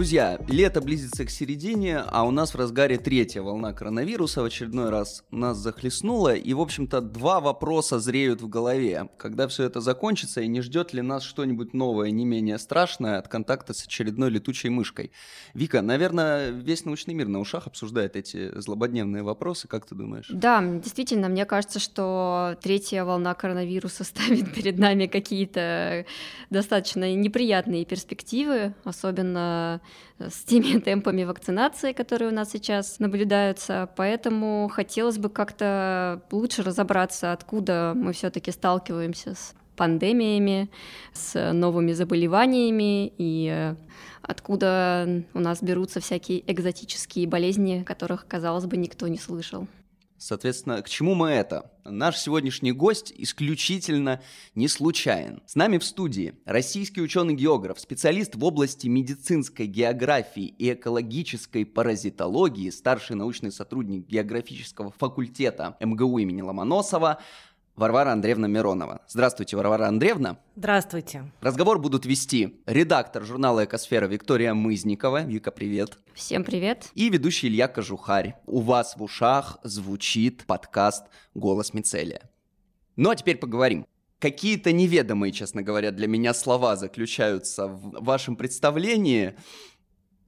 Друзья, лето близится к середине, а у нас в разгаре третья волна коронавируса в очередной раз нас захлестнула, и, в общем-то, два вопроса зреют в голове. Когда все это закончится, и не ждет ли нас что-нибудь новое, не менее страшное от контакта с очередной летучей мышкой? Вика, наверное, весь научный мир на ушах обсуждает эти злободневные вопросы, как ты думаешь? Да, действительно, мне кажется, что третья волна коронавируса ставит перед нами какие-то достаточно неприятные перспективы, особенно с теми темпами вакцинации, которые у нас сейчас наблюдаются. Поэтому хотелось бы как-то лучше разобраться, откуда мы все-таки сталкиваемся с пандемиями, с новыми заболеваниями и э, откуда у нас берутся всякие экзотические болезни, которых, казалось бы, никто не слышал. Соответственно, к чему мы это? Наш сегодняшний гость исключительно не случайен. С нами в студии российский ученый-географ, специалист в области медицинской географии и экологической паразитологии, старший научный сотрудник географического факультета МГУ имени Ломоносова Варвара Андреевна Миронова. Здравствуйте, Варвара Андреевна. Здравствуйте. Разговор будут вести редактор журнала «Экосфера» Виктория Мызникова. Вика, привет. Всем привет. И ведущий Илья Кожухарь. У вас в ушах звучит подкаст «Голос Мицелия». Ну а теперь поговорим. Какие-то неведомые, честно говоря, для меня слова заключаются в вашем представлении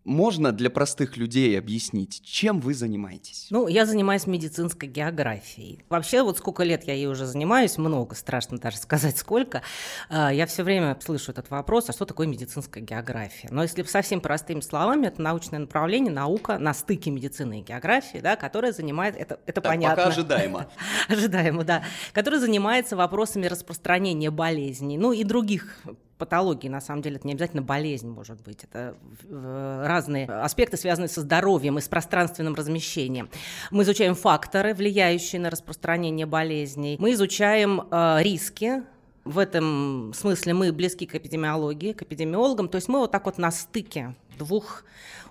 можно для простых людей объяснить, чем вы занимаетесь? Ну, я занимаюсь медицинской географией. Вообще, вот сколько лет я ей уже занимаюсь, много, страшно даже сказать сколько, а, я все время слышу этот вопрос, а что такое медицинская география? Но если совсем простыми словами, это научное направление, наука на стыке медицины и географии, да, которая занимает, это, это так, понятно. пока ожидаемо. ожидаемо, да. Которая занимается вопросами распространения болезней, ну и других патологии, на самом деле, это не обязательно болезнь может быть, это разные аспекты, связанные со здоровьем и с пространственным размещением. Мы изучаем факторы, влияющие на распространение болезней, мы изучаем э, риски, в этом смысле мы близки к эпидемиологии, к эпидемиологам, то есть мы вот так вот на стыке двух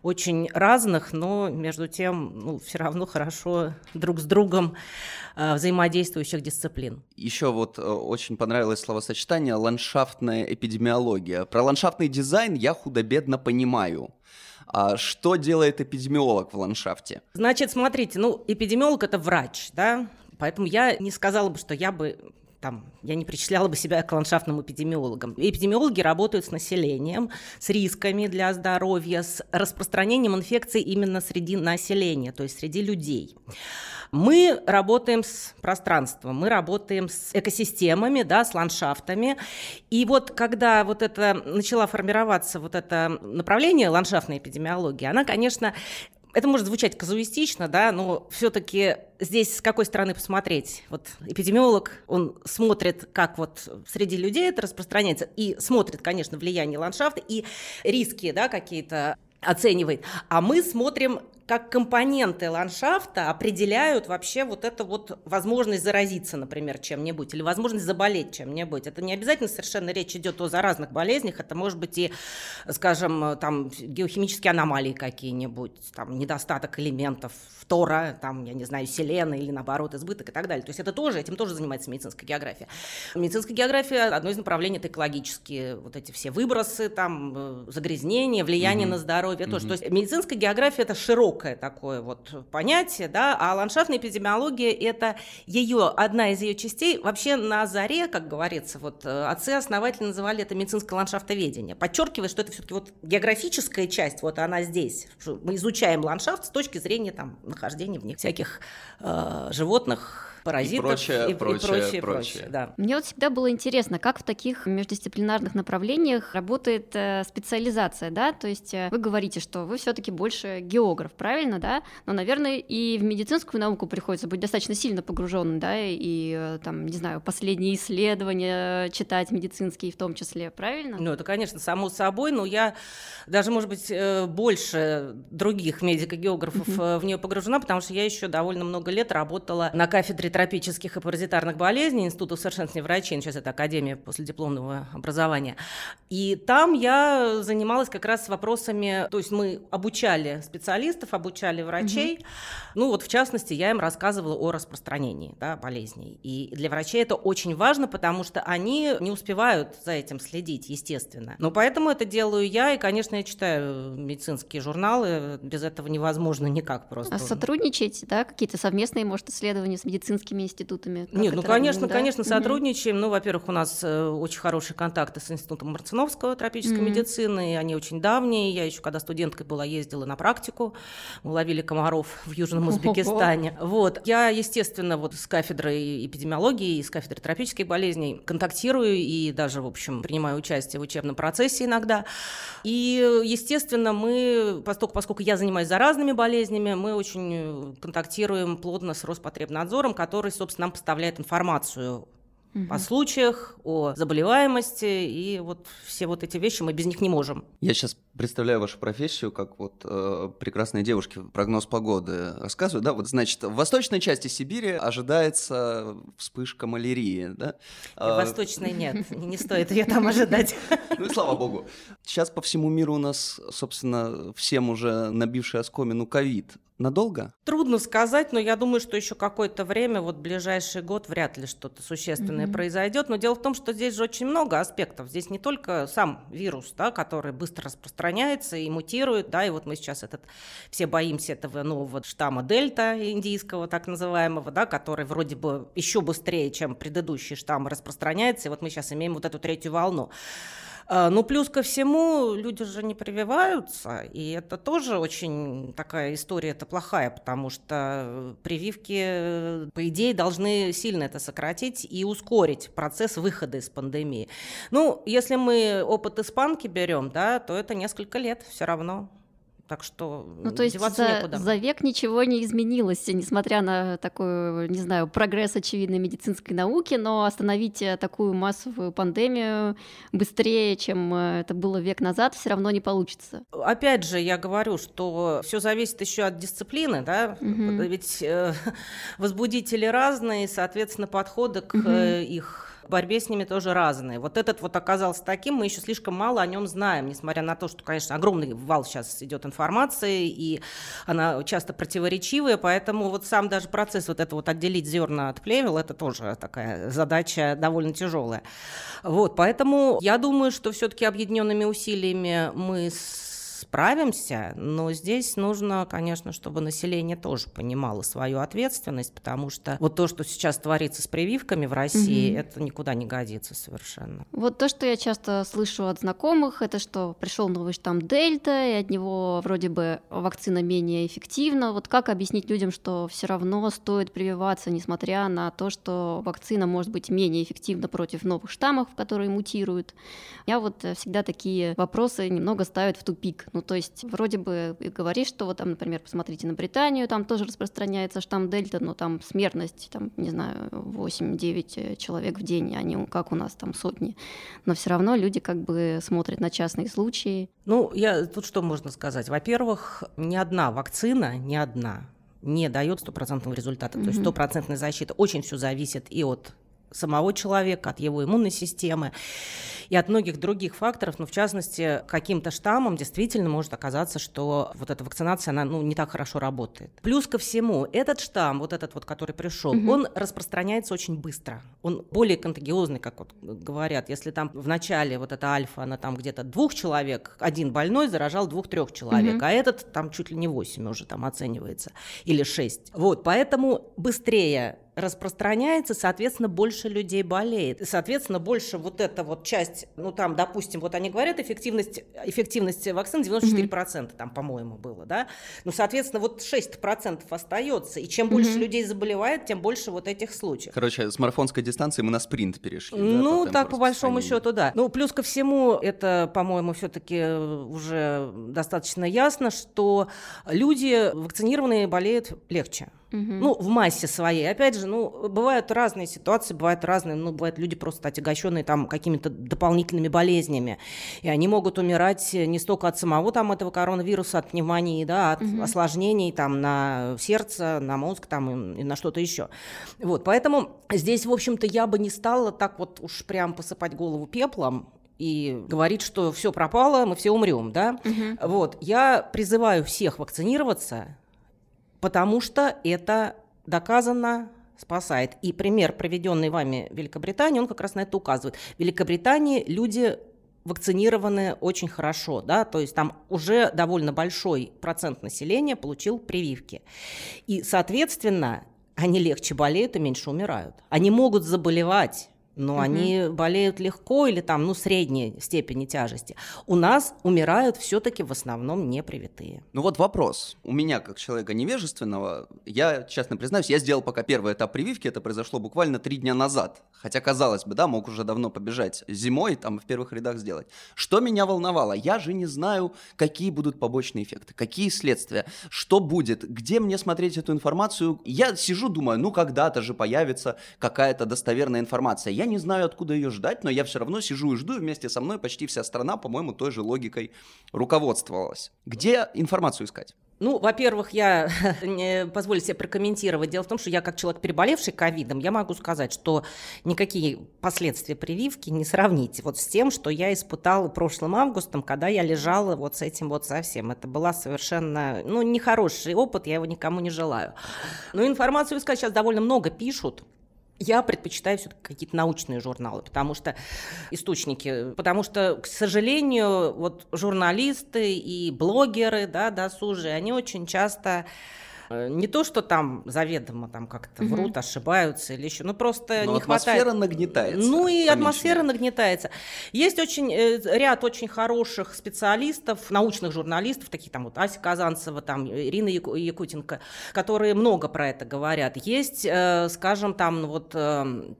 очень разных, но между тем ну, все равно хорошо друг с другом э, взаимодействующих дисциплин. Еще вот э, очень понравилось словосочетание «ландшафтная эпидемиология». Про ландшафтный дизайн я худо-бедно понимаю. А что делает эпидемиолог в ландшафте? Значит, смотрите, ну, эпидемиолог – это врач, да, Поэтому я не сказала бы, что я бы там, я не причисляла бы себя к ландшафтным эпидемиологам. Эпидемиологи работают с населением, с рисками для здоровья, с распространением инфекций именно среди населения, то есть среди людей. Мы работаем с пространством, мы работаем с экосистемами, да, с ландшафтами. И вот когда вот это начала формироваться вот это направление ландшафтной эпидемиологии, она, конечно, это может звучать казуистично, да, но все-таки здесь с какой стороны посмотреть? Вот эпидемиолог, он смотрит, как вот среди людей это распространяется, и смотрит, конечно, влияние ландшафта и риски, да, какие-то оценивает. А мы смотрим, как компоненты ландшафта определяют вообще вот эту вот возможность заразиться, например, чем-нибудь, или возможность заболеть чем-нибудь. Это не обязательно совершенно речь идет о заразных болезнях, это может быть и, скажем, там геохимические аномалии какие-нибудь, там недостаток элементов фтора, там, я не знаю, селена или наоборот избыток и так далее. То есть это тоже, этим тоже занимается медицинская география. Медицинская география, одно из направлений, это экологические вот эти все выбросы, там, э, загрязнения, влияние mm-hmm. на здоровье, тоже. То есть медицинская география – это широкая широкое такое вот понятие, да, а ландшафтная эпидемиология – это ее, одна из ее частей. Вообще на заре, как говорится, вот э, отцы-основатели называли это медицинское ландшафтоведение, подчеркивая, что это все-таки вот географическая часть, вот она здесь. Мы изучаем ландшафт с точки зрения там нахождения в них всяких э, животных, паразитов и прочее, и, прочее, и прочее, прочее. прочее. Да. Мне вот всегда было интересно, как в таких междисциплинарных направлениях работает э, специализация, да, то есть э, вы говорите, что вы все-таки больше географ, правильно, да, но, наверное, и в медицинскую науку приходится быть достаточно сильно погруженным, да, и э, там, не знаю, последние исследования читать медицинские в том числе, правильно? Ну, это, конечно, само собой, но я даже, может быть, э, больше других медико-географов mm-hmm. в нее погружена, потому что я еще довольно много лет работала на кафедре тропических и паразитарных болезней Института усовершенствования врачей, ну, сейчас это Академия последипломного образования. И там я занималась как раз вопросами, то есть мы обучали специалистов, обучали врачей. Угу. Ну вот в частности я им рассказывала о распространении да, болезней. И для врачей это очень важно, потому что они не успевают за этим следить, естественно. Но поэтому это делаю я, и, конечно, я читаю медицинские журналы, без этого невозможно никак просто. А сотрудничаете, да, какие-то совместные, может, исследования с медицинскими институтами? Как Нет, ну, конечно, да? конечно, сотрудничаем. Угу. Ну, во-первых, у нас э, очень хорошие контакты с Институтом Марциновского тропической угу. медицины, они очень давние. Я еще, когда студенткой была, ездила на практику, мы ловили комаров в Южном Узбекистане. Вот. Я, естественно, вот с кафедрой эпидемиологии и с кафедрой тропических болезней контактирую и даже, в общем, принимаю участие в учебном процессе иногда. И, естественно, мы, поскольку, поскольку я занимаюсь заразными болезнями, мы очень контактируем плотно с Роспотребнадзором, который, собственно, нам поставляет информацию угу. о случаях, о заболеваемости, и вот все вот эти вещи мы без них не можем. Я сейчас представляю вашу профессию как вот э, прекрасные девушки прогноз погоды рассказывают, да, вот значит в восточной части Сибири ожидается вспышка малярии, да? В а, восточной нет, не стоит ее там ожидать. Ну слава богу. Сейчас по всему миру у нас, собственно, всем уже набивший оскомину ковид Надолго? Трудно сказать, но я думаю, что еще какое-то время, вот ближайший год, вряд ли что-то существенное mm-hmm. произойдет. Но дело в том, что здесь же очень много аспектов. Здесь не только сам вирус, да, который быстро распространяется и мутирует, да, и вот мы сейчас этот, все боимся этого нового штамма дельта индийского, так называемого, да, который вроде бы еще быстрее, чем предыдущий штамм распространяется, и вот мы сейчас имеем вот эту третью волну. А, ну, плюс ко всему, люди же не прививаются, и это тоже очень такая история, это плохая, потому что прививки, по идее, должны сильно это сократить и ускорить процесс выхода из пандемии. Ну, если мы опыт испанки берем, да, то это несколько лет все равно. Так что ну, то есть за, за век ничего не изменилось, несмотря на такой, не знаю, прогресс очевидной медицинской науки, но остановить э, такую массовую пандемию быстрее, чем э, это было век назад, все равно не получится. Опять же, я говорю, что все зависит еще от дисциплины, да, угу. ведь э, возбудители разные, соответственно, подходы к угу. э, их борьбе с ними тоже разные. Вот этот вот оказался таким, мы еще слишком мало о нем знаем, несмотря на то, что, конечно, огромный вал сейчас идет информации, и она часто противоречивая, поэтому вот сам даже процесс вот это вот отделить зерна от плевел, это тоже такая задача довольно тяжелая. Вот, поэтому я думаю, что все-таки объединенными усилиями мы с справимся, но здесь нужно, конечно, чтобы население тоже понимало свою ответственность, потому что вот то, что сейчас творится с прививками в России, угу. это никуда не годится совершенно. Вот то, что я часто слышу от знакомых, это что пришел новый штамм Дельта, и от него вроде бы вакцина менее эффективна. Вот как объяснить людям, что все равно стоит прививаться, несмотря на то, что вакцина может быть менее эффективна против новых штаммов, которые мутируют? Я вот всегда такие вопросы немного ставят в тупик. Ну, то есть вроде бы и говоришь, что вот там, например, посмотрите на Британию, там тоже распространяется штамм Дельта, но там смертность, там, не знаю, 8-9 человек в день, а не как у нас там сотни. Но все равно люди как бы смотрят на частные случаи. Ну, я тут что можно сказать? Во-первых, ни одна вакцина, ни одна не дает стопроцентного результата. Mm-hmm. То есть стопроцентная защита очень все зависит и от самого человека, от его иммунной системы и от многих других факторов, но в частности каким-то штаммом действительно может оказаться, что вот эта вакцинация, она ну, не так хорошо работает. Плюс ко всему, этот штамм, вот этот вот, который пришел, угу. он распространяется очень быстро. Он более контагиозный, как вот говорят. Если там в начале вот эта альфа, она там где-то двух человек, один больной заражал двух-трех человек, угу. а этот там чуть ли не восемь уже там оценивается, или шесть. Вот, поэтому быстрее распространяется, соответственно, больше людей болеет. И, соответственно, больше вот эта вот часть, ну там, допустим, вот они говорят, эффективность, эффективность вакцин 94%, mm-hmm. там, по-моему, было, да? Ну, соответственно, вот 6% остается. И чем больше mm-hmm. людей заболевает, тем больше вот этих случаев. Короче, с марафонской дистанции мы на спринт перешли. Ну, да, так, по большому счету, да. Ну, плюс ко всему, это, по-моему, все-таки уже достаточно ясно, что люди вакцинированные болеют легче. Угу. Ну, в массе своей. Опять же, ну, бывают разные ситуации, бывают разные, ну, бывают люди просто отягощенные там какими-то дополнительными болезнями. И они могут умирать не столько от самого там этого коронавируса, от пневмонии, да, от угу. осложнений там на сердце, на мозг там и на что-то еще. Вот, поэтому здесь, в общем-то, я бы не стала так вот уж прям посыпать голову пеплом, и говорить, что все пропало, мы все умрем, да. Угу. Вот, я призываю всех вакцинироваться, потому что это доказано спасает. И пример, проведенный вами в Великобритании, он как раз на это указывает. В Великобритании люди вакцинированы очень хорошо, да, то есть там уже довольно большой процент населения получил прививки. И, соответственно, они легче болеют и меньше умирают. Они могут заболевать но угу. они болеют легко или там, ну, средней степени тяжести. У нас умирают все-таки в основном непривитые. Ну вот вопрос. У меня, как человека невежественного, я, честно признаюсь, я сделал пока первый этап прививки, это произошло буквально три дня назад. Хотя, казалось бы, да, мог уже давно побежать зимой, там, в первых рядах сделать. Что меня волновало? Я же не знаю, какие будут побочные эффекты, какие следствия, что будет, где мне смотреть эту информацию. Я сижу, думаю, ну, когда-то же появится какая-то достоверная информация я не знаю, откуда ее ждать, но я все равно сижу и жду, и вместе со мной почти вся страна, по-моему, той же логикой руководствовалась. Где информацию искать? Ну, во-первых, я позволю себе прокомментировать. Дело в том, что я как человек, переболевший ковидом, я могу сказать, что никакие последствия прививки не сравнить вот с тем, что я испытала прошлым августом, когда я лежала вот с этим вот совсем. Это была совершенно, ну, нехороший опыт, я его никому не желаю. Но информацию искать сейчас довольно много пишут, я предпочитаю все-таки какие-то научные журналы, потому что источники, потому что, к сожалению, вот журналисты и блогеры, да, досужие, они очень часто не то, что там заведомо там как-то угу. врут, ошибаются или еще, ну просто Но не атмосфера хватает. нагнетается. Ну и атмосфера нагнетается. Есть очень э, ряд очень хороших специалистов, научных журналистов, таких там вот Ася Казанцева, там Ирина Якутенко, которые много про это говорят. Есть, э, скажем, там вот эм,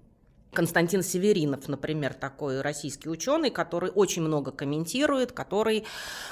Константин Северинов, например, такой российский ученый, который очень много комментирует, который,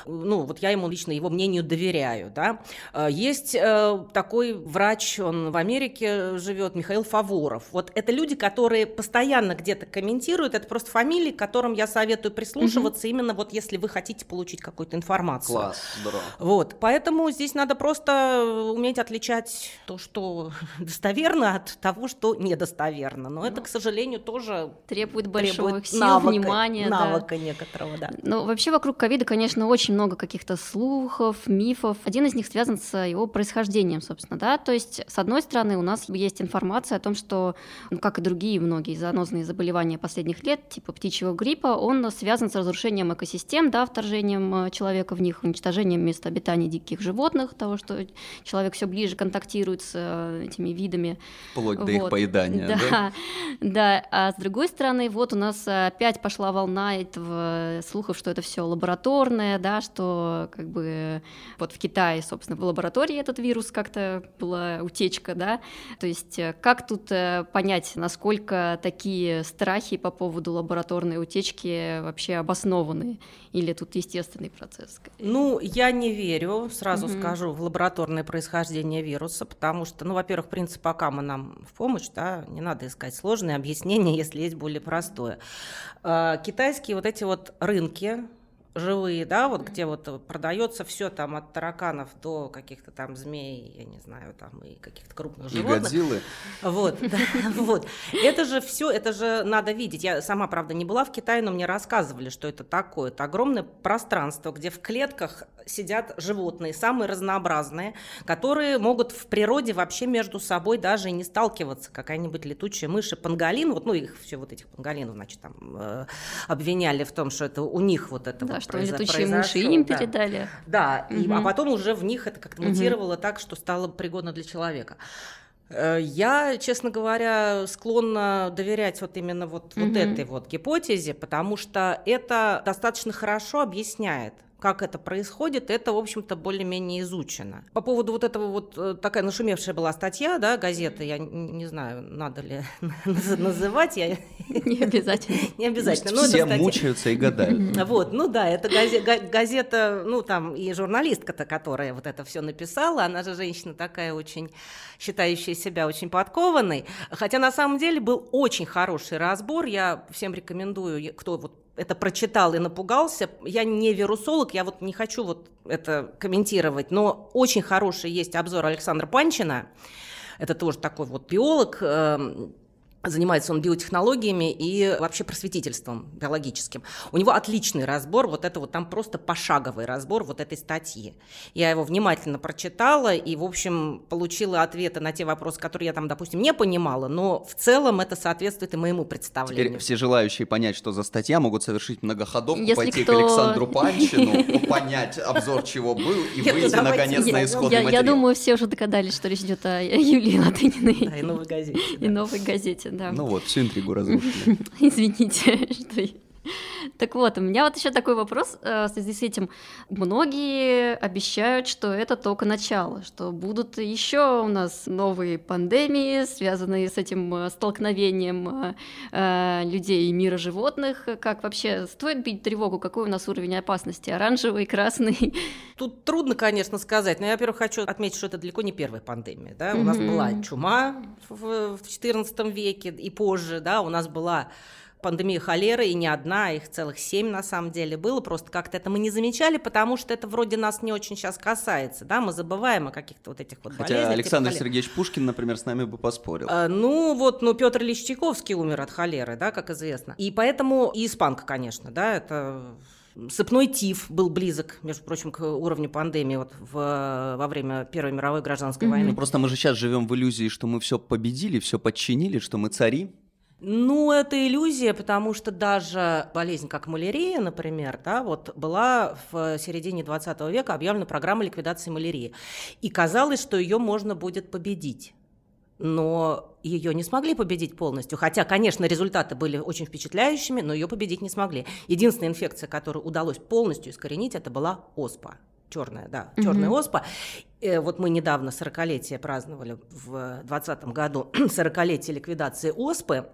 ну, вот я ему лично его мнению доверяю, да. Э, есть э, такой врач, он в Америке живет, Михаил Фаворов. Вот это люди, которые постоянно где-то комментируют, это просто фамилии, которым я советую прислушиваться, угу. именно вот если вы хотите получить какую-то информацию. Класс, здорово. Вот, поэтому здесь надо просто уметь отличать то, что достоверно от того, что недостоверно. Но ну. это, к сожалению, сожалению, тоже требует большого требует сил, навыка, внимания. Навыка да. некоторого, да. Ну, вообще вокруг ковида, конечно, очень много каких-то слухов, мифов. Один из них связан с его происхождением, собственно, да. То есть, с одной стороны, у нас есть информация о том, что, ну, как и другие многие занозные заболевания последних лет, типа птичьего гриппа, он связан с разрушением экосистем, да, вторжением э, человека в них, уничтожением мест обитания диких животных, того, что человек все ближе контактирует с э, этими видами. Вплоть вот. до их поедания, да? Да, да а с другой стороны, вот у нас опять пошла волна этого слухов, что это все лабораторное, да, что как бы вот в Китае, собственно, в лаборатории этот вирус как-то была утечка, да, то есть э, как тут э, понять, насколько такие страхи по поводу лабораторной утечки вообще обоснованы, или тут естественный процесс? Ну, я не верю, сразу угу. скажу, в лабораторное происхождение вируса, потому что, ну, во-первых, принцип Акама нам в помощь, да, не надо искать сложные объяснения, объяснение, если есть более простое. А, китайские вот эти вот рынки, живые, да, вот где вот продается все там от тараканов до каких-то там змей, я не знаю, там и каких-то крупных животных. Годзиллы. Вот, да, вот. Это же все, это же надо видеть. Я сама, правда, не была в Китае, но мне рассказывали, что это такое. Это огромное пространство, где в клетках сидят животные, самые разнообразные, которые могут в природе вообще между собой даже и не сталкиваться. Какая-нибудь летучая мышь и панголин, вот, ну, их все вот этих панголинов, значит, там э, обвиняли в том, что это у них вот это да, вот что произо- летучие мыши им да. передали. Да, угу. и, а потом уже в них это как-то мутировало угу. так, что стало пригодно для человека. Э, я, честно говоря, склонна доверять вот именно вот, угу. вот этой вот гипотезе, потому что это достаточно хорошо объясняет как это происходит, это, в общем-то, более-менее изучено. По поводу вот этого вот э, такая нашумевшая была статья, да, газеты, я не знаю, надо ли называть, я... Не обязательно. Не обязательно. Но Все мучаются и гадают. Вот, ну да, это газета, ну там и журналистка-то, которая вот это все написала, она же женщина такая очень, считающая себя очень подкованной, хотя на самом деле был очень хороший разбор, я всем рекомендую, кто вот это прочитал и напугался. Я не вирусолог, я вот не хочу вот это комментировать, но очень хороший есть обзор Александра Панчина. Это тоже такой вот биолог, эм, Занимается он биотехнологиями и вообще просветительством биологическим. У него отличный разбор, вот это вот там просто пошаговый разбор вот этой статьи. Я его внимательно прочитала и, в общем, получила ответы на те вопросы, которые я там, допустим, не понимала, но в целом это соответствует и моему представлению. Теперь все желающие понять, что за статья, могут совершить многоходовку, Если пойти кто... к Александру Панчину, понять обзор, чего был, и выйти, наконец, на исходный материал. Я думаю, все уже догадались, что речь идет о Юлии Латыниной. И новой газете. Да. Ну вот, всю интригу разрушили. Извините, что так вот, у меня вот еще такой вопрос э, в связи с этим. Многие обещают, что это только начало, что будут еще у нас новые пандемии, связанные с этим э, столкновением э, людей и мира животных. Как вообще стоит бить тревогу? Какой у нас уровень опасности? Оранжевый, красный? Тут трудно, конечно, сказать. Но я, во-первых, хочу отметить, что это далеко не первая пандемия. Да? У нас была чума в XIV веке и позже. Да? У нас была пандемия холеры, и не одна, их целых семь на самом деле было, просто как-то это мы не замечали, потому что это вроде нас не очень сейчас касается, да, мы забываем о каких-то вот этих вот Хотя болезнях. Александр типа Сергеевич Пушкин, например, с нами бы поспорил. А, ну вот, ну Петр Ильич Чайковский умер от холеры, да, как известно. И поэтому, и испанка, конечно, да, это Сыпной тиф был близок, между прочим, к уровню пандемии вот в, во время Первой мировой гражданской mm-hmm. войны. Просто мы же сейчас живем в иллюзии, что мы все победили, все подчинили, что мы цари. Ну, это иллюзия, потому что даже болезнь, как малярия, например, да, вот была в середине 20 века объявлена программа ликвидации малярии. И казалось, что ее можно будет победить но ее не смогли победить полностью. Хотя, конечно, результаты были очень впечатляющими, но ее победить не смогли. Единственная инфекция, которую удалось полностью искоренить, это была оспа. Черная, да, черная mm-hmm. оспа. Э, вот мы недавно 40-летие праздновали в 2020 году, 40-летие ликвидации оспы.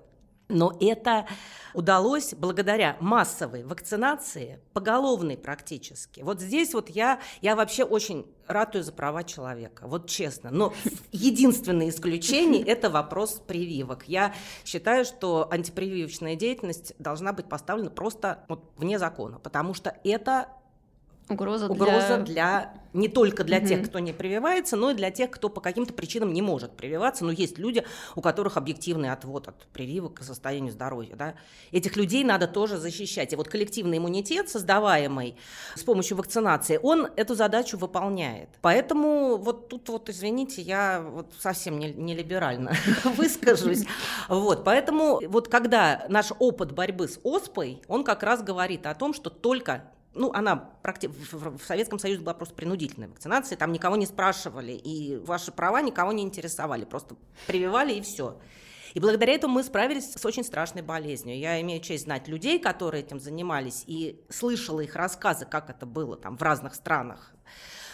Но это удалось благодаря массовой вакцинации, поголовной практически. Вот здесь вот я, я вообще очень ратую за права человека, вот честно. Но единственное исключение – это вопрос прививок. Я считаю, что антипрививочная деятельность должна быть поставлена просто вот вне закона, потому что это Угроза, Угроза для... для не только для угу. тех, кто не прививается, но и для тех, кто по каким-то причинам не может прививаться. Но есть люди, у которых объективный отвод от прививок к состоянию здоровья. Да? Этих людей надо тоже защищать. И вот коллективный иммунитет, создаваемый с помощью вакцинации, он эту задачу выполняет. Поэтому вот тут вот, извините, я вот совсем не, не либерально выскажусь. Вот, поэтому вот когда наш опыт борьбы с оспой, он как раз говорит о том, что только ну, она в Советском Союзе была просто принудительная вакцинация, там никого не спрашивали, и ваши права никого не интересовали, просто прививали и все. И благодаря этому мы справились с очень страшной болезнью. Я имею честь знать людей, которые этим занимались, и слышала их рассказы, как это было там в разных странах.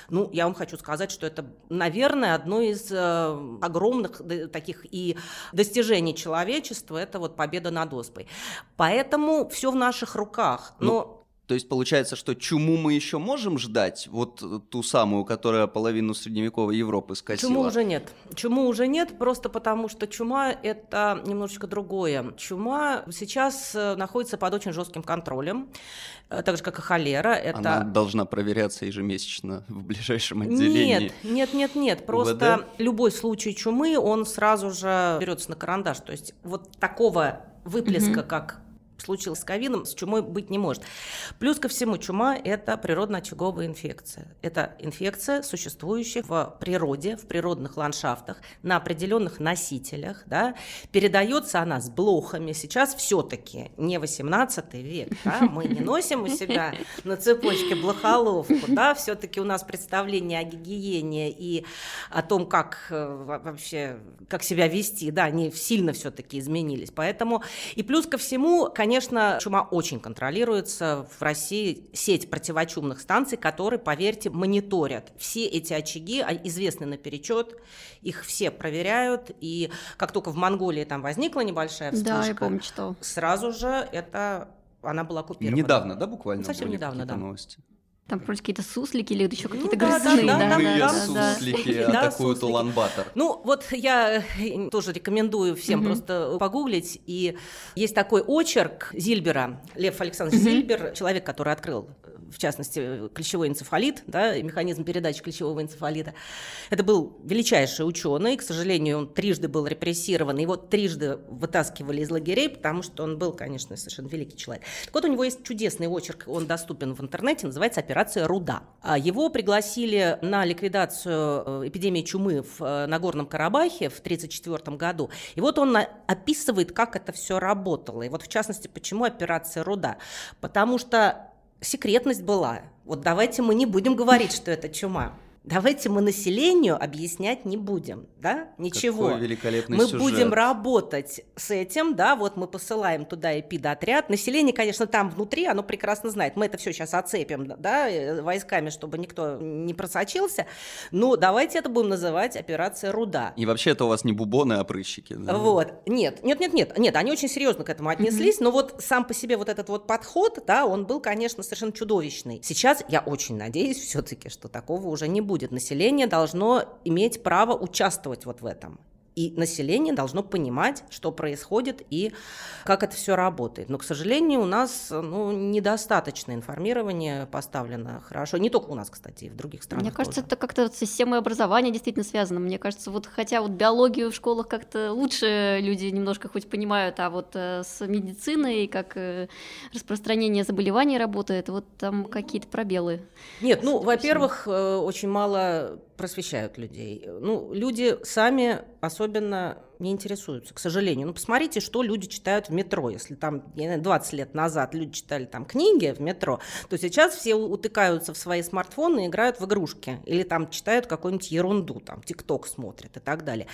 Ну, я вам хочу сказать, что это, наверное, одно из э, огромных таких и достижений человечества, это вот победа над оспой. Поэтому все в наших руках. Но то есть получается, что чуму мы еще можем ждать, вот ту самую, которая половину средневековой Европы скосила? Чуму уже нет. Чуму уже нет, просто потому что чума – это немножечко другое. Чума сейчас э, находится под очень жестким контролем, э, так же, как и холера. Это... Она должна проверяться ежемесячно в ближайшем отделении. Нет, нет, нет, нет. Просто УВД? любой случай чумы, он сразу же берется на карандаш. То есть вот такого выплеска, угу. как случилось с ковидом, с чумой быть не может. Плюс ко всему, чума – это природно-очаговая инфекция. Это инфекция, существующая в природе, в природных ландшафтах, на определенных носителях. Да? Передается она с блохами. Сейчас все-таки не 18 век. Да? Мы не носим у себя на цепочке блохоловку. Да? Все-таки у нас представление о гигиене и о том, как э, вообще, как себя вести, да, они сильно все-таки изменились. Поэтому и плюс ко всему, конечно, конечно, чума очень контролируется. В России сеть противочумных станций, которые, поверьте, мониторят. Все эти очаги а, известны наперечет, их все проверяют. И как только в Монголии там возникла небольшая вспышка, да, я помню, что. сразу же это она была оккупирована. Недавно, да, буквально? Совсем недавно, да. Новости. Там вроде какие-то суслики или еще какие-то Ну да, грызуны. да, да, да, да. суслики Да, атакуют. Улан-Батор. Ну, вот я э, тоже рекомендую всем просто погуглить. И есть такой очерк Зильбера, Лев Александрович. Зильбер, человек, который открыл, в частности, клещевой энцефалит, да, механизм передачи клещевого энцефалита. Это был величайший ученый. К сожалению, он трижды был репрессирован. Его трижды вытаскивали из лагерей, потому что он был, конечно, совершенно великий человек. Так вот, у него есть чудесный очерк, он доступен в интернете, называется «Операция Руда». А Его пригласили на ликвидацию э, эпидемии чумы в э, Нагорном Карабахе в 1934 году. И вот он описывает, как это все работало. И вот, в частности, почему операция Руда. Потому что секретность была. Вот давайте мы не будем говорить, что это чума. Давайте мы населению объяснять не будем, да? Ничего. Какой великолепный Мы сюжет. будем работать с этим, да, вот мы посылаем туда эпидотряд. Население, конечно, там внутри, оно прекрасно знает. Мы это все сейчас оцепим, да, э, войсками, чтобы никто не просочился. Но давайте это будем называть операция «Руда». И вообще это у вас не бубоны, а прыщики. да? Вот, нет, нет, нет, нет, нет, они очень серьезно к этому отнеслись, но вот сам по себе вот этот вот подход, да, он был, конечно, совершенно чудовищный. Сейчас я очень надеюсь все-таки, что такого уже не будет. Население должно иметь право участвовать вот в этом. И население должно понимать, что происходит и как это все работает. Но, к сожалению, у нас ну, недостаточно информирования поставлено хорошо. Не только у нас, кстати, и в других странах. Мне кажется, тоже. это как-то с системой образования действительно связано. Мне кажется, вот хотя вот биологию в школах как-то лучше люди немножко хоть понимают, а вот э, с медициной, как э, распространение заболеваний работает, вот там какие-то пробелы. Нет, ну, во-первых, э, очень мало просвещают людей. Ну, люди сами особенно не интересуются, к сожалению. Ну, посмотрите, что люди читают в метро. Если там, я не знаю, 20 лет назад люди читали там книги в метро, то сейчас все утыкаются в свои смартфоны и играют в игрушки. Или там читают какую-нибудь ерунду, там, ТикТок смотрят и так далее.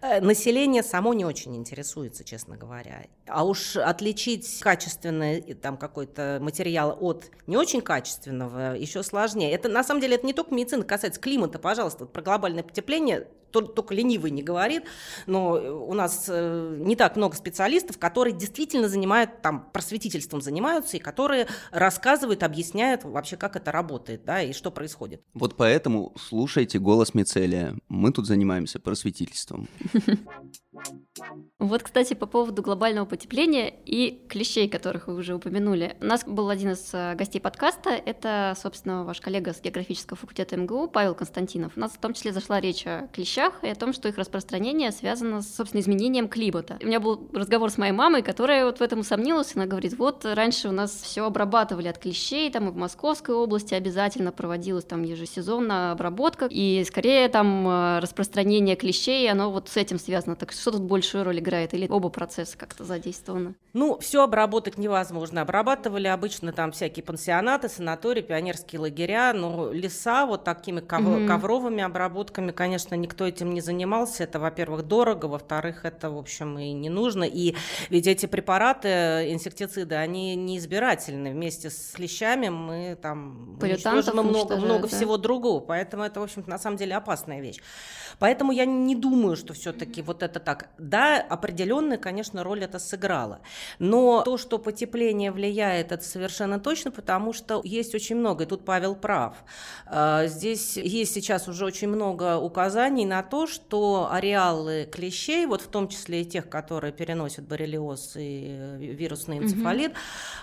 Э, Население само не очень интересуется, честно говоря. А уж отличить качественный э, там какой-то материал от не очень качественного еще сложнее. Это на самом деле это не только медицина касается климата, пожалуйста, про глобальное потепление только ленивый не говорит, но э, у нас э, не так много специалистов, которые действительно занимают, там, просветительством занимаются, и которые рассказывают, объясняют вообще, как это работает, да, и что происходит. Вот поэтому слушайте голос Мицелия. Мы тут занимаемся просветительством. Вот, кстати, по поводу глобального потепления и клещей, которых вы уже упомянули. У нас был один из э, гостей подкаста, это, собственно, ваш коллега с географического факультета МГУ Павел Константинов. У нас в том числе зашла речь о клещах и о том, что их распространение связано с, собственно, изменением климата. У меня был разговор с моей мамой, которая вот в этом усомнилась. Она говорит, вот раньше у нас все обрабатывали от клещей, там и в Московской области обязательно проводилась там ежесезонно обработка, и скорее там э, распространение клещей, оно вот с этим связано. Так что тут большую роль играет? Или оба процесса как-то задействованы? Ну, все обработать невозможно. Обрабатывали обычно там всякие пансионаты, санатории, пионерские лагеря, но леса вот такими ков- Мгм. ковровыми обработками, конечно, никто этим не занимался. Это, во-первых, дорого, во-вторых, это, в общем, и не нужно. И ведь эти препараты, инсектициды, они неизбирательны. Вместе с клещами мы там уничтожим много, много да? всего другого. Поэтому это, в общем-то, на самом деле опасная вещь. Поэтому я не думаю, что все-таки вот это так. Да, определенная, конечно, роль это сыграла. Но то, что потепление влияет, это совершенно точно, потому что есть очень много, и тут Павел прав. А, Здесь есть сейчас уже очень много указаний на то, что ареалы клещей, вот в том числе и тех, которые переносят боррелиоз и э, вирусный энцефалит,